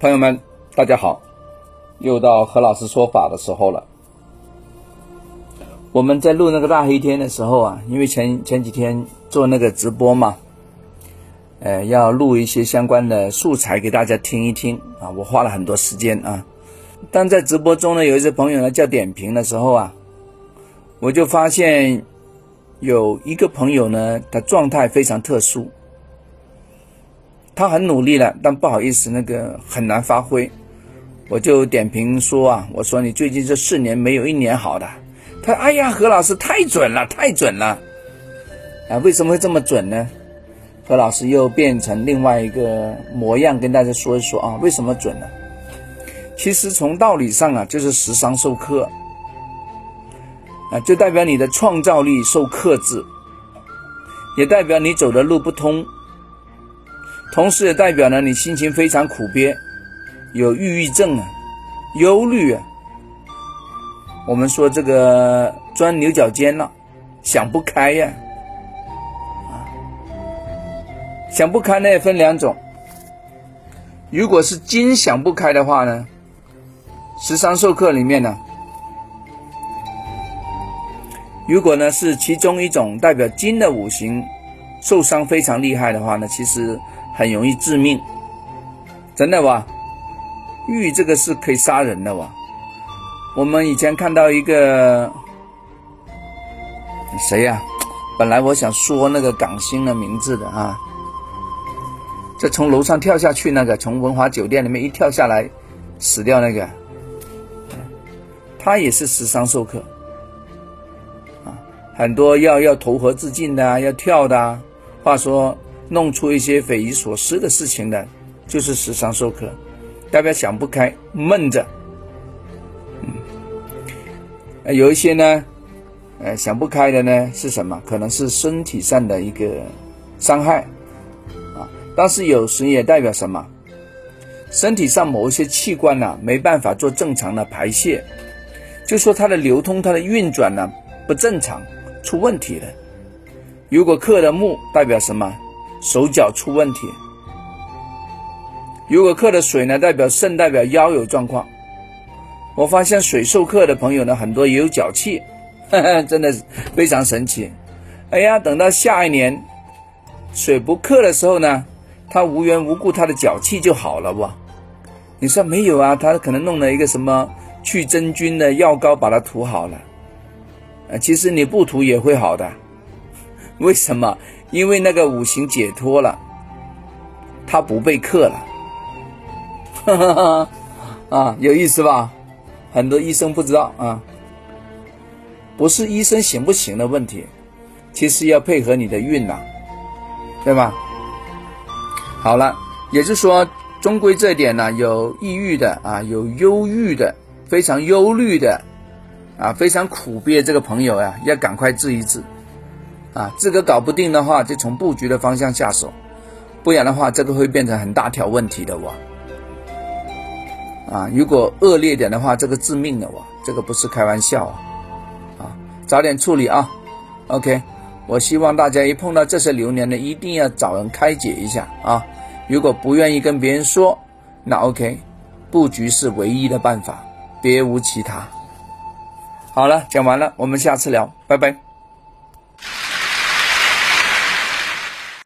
朋友们，大家好，又到何老师说法的时候了。我们在录那个大黑天的时候啊，因为前前几天做那个直播嘛，呃，要录一些相关的素材给大家听一听啊，我花了很多时间啊。但在直播中呢，有一些朋友呢叫点评的时候啊，我就发现有一个朋友呢，他状态非常特殊。他很努力了，但不好意思，那个很难发挥。我就点评说啊，我说你最近这四年没有一年好的。他哎呀，何老师太准了，太准了。啊，为什么会这么准呢？何老师又变成另外一个模样，跟大家说一说啊，为什么准呢？其实从道理上啊，就是时商受克啊，就代表你的创造力受克制，也代表你走的路不通。同时也代表呢，你心情非常苦憋，有抑郁症啊，忧虑啊。我们说这个钻牛角尖了，想不开呀，想不开呢也分两种。如果是金想不开的话呢，十三授课里面呢，如果呢是其中一种代表金的五行受伤非常厉害的话呢，其实。很容易致命，真的哇？玉这个是可以杀人的哇？我们以前看到一个谁呀？本来我想说那个港星的名字的啊，这从楼上跳下去那个，从文华酒店里面一跳下来死掉那个，他也是十伤授课啊。很多要要投河自尽的啊，要跳的啊，话说。弄出一些匪夷所思的事情的，就是时常授课，代表想不开，闷着。嗯，有一些呢，呃，想不开的呢是什么？可能是身体上的一个伤害啊，但是有时也代表什么？身体上某一些器官呢没办法做正常的排泄，就说它的流通、它的运转呢不正常，出问题了。如果克的木代表什么？手脚出问题，如果克的水呢，代表肾，代表腰有状况。我发现水受克的朋友呢，很多也有脚气，真的是非常神奇。哎呀，等到下一年水不克的时候呢，他无缘无故他的脚气就好了不？你说没有啊？他可能弄了一个什么去真菌的药膏把它涂好了，呃，其实你不涂也会好的，为什么？因为那个五行解脱了，他不被克了，哈哈哈啊，有意思吧？很多医生不知道啊，不是医生行不行的问题，其实要配合你的运呐，对吧？好了，也就是说，终归这点呢，有抑郁的啊，有忧郁的，非常忧虑的啊，非常苦逼的这个朋友呀，要赶快治一治。啊，这个搞不定的话，就从布局的方向下手，不然的话，这个会变成很大条问题的哇。啊，如果恶劣点的话，这个致命的哇，这个不是开玩笑啊。啊，早点处理啊。OK，我希望大家一碰到这些流年呢，一定要找人开解一下啊。如果不愿意跟别人说，那 OK，布局是唯一的办法，别无其他。好了，讲完了，我们下次聊，拜拜。